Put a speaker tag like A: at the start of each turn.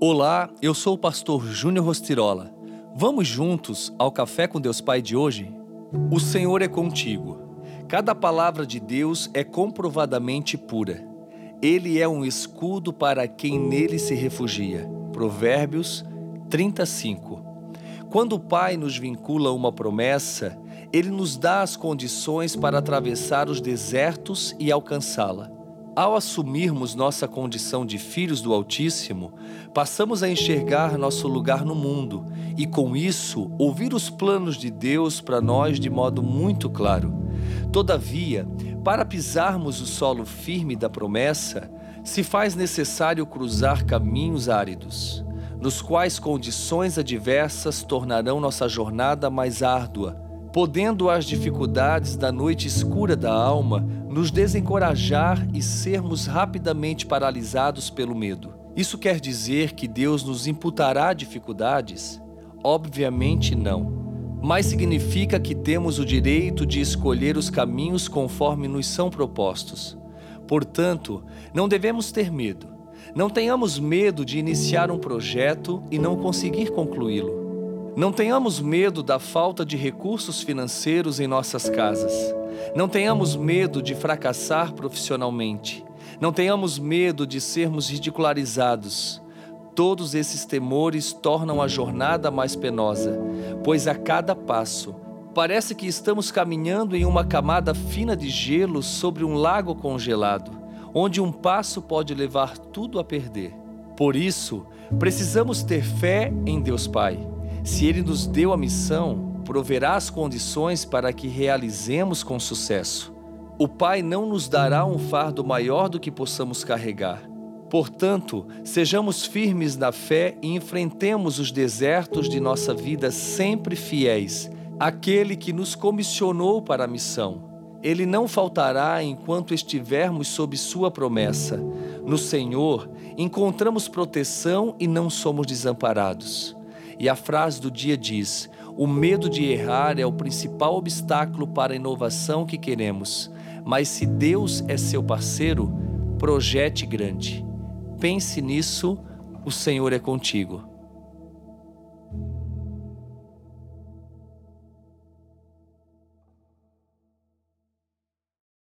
A: Olá, eu sou o pastor Júnior Rostirola. Vamos juntos ao Café com Deus Pai de hoje? O Senhor é contigo. Cada palavra de Deus é comprovadamente pura. Ele é um escudo para quem nele se refugia. Provérbios 35. Quando o Pai nos vincula a uma promessa, ele nos dá as condições para atravessar os desertos e alcançá-la. Ao assumirmos nossa condição de filhos do Altíssimo, passamos a enxergar nosso lugar no mundo e, com isso, ouvir os planos de Deus para nós de modo muito claro. Todavia, para pisarmos o solo firme da promessa, se faz necessário cruzar caminhos áridos, nos quais condições adversas tornarão nossa jornada mais árdua podendo as dificuldades da noite escura da alma nos desencorajar e sermos rapidamente paralisados pelo medo. Isso quer dizer que Deus nos imputará dificuldades? Obviamente não. Mas significa que temos o direito de escolher os caminhos conforme nos são propostos. Portanto, não devemos ter medo. Não tenhamos medo de iniciar um projeto e não conseguir concluí-lo. Não tenhamos medo da falta de recursos financeiros em nossas casas. Não tenhamos medo de fracassar profissionalmente. Não tenhamos medo de sermos ridicularizados. Todos esses temores tornam a jornada mais penosa, pois a cada passo parece que estamos caminhando em uma camada fina de gelo sobre um lago congelado, onde um passo pode levar tudo a perder. Por isso, precisamos ter fé em Deus Pai se Ele nos deu a missão, proverá as condições para que realizemos com sucesso. O Pai não nos dará um fardo maior do que possamos carregar. Portanto, sejamos firmes na fé e enfrentemos os desertos de nossa vida sempre fiéis, aquele que nos comissionou para a missão. Ele não faltará enquanto estivermos sob Sua promessa. No Senhor encontramos proteção e não somos desamparados. E a frase do dia diz: O medo de errar é o principal obstáculo para a inovação que queremos. Mas se Deus é seu parceiro, projete grande. Pense nisso, o Senhor é contigo.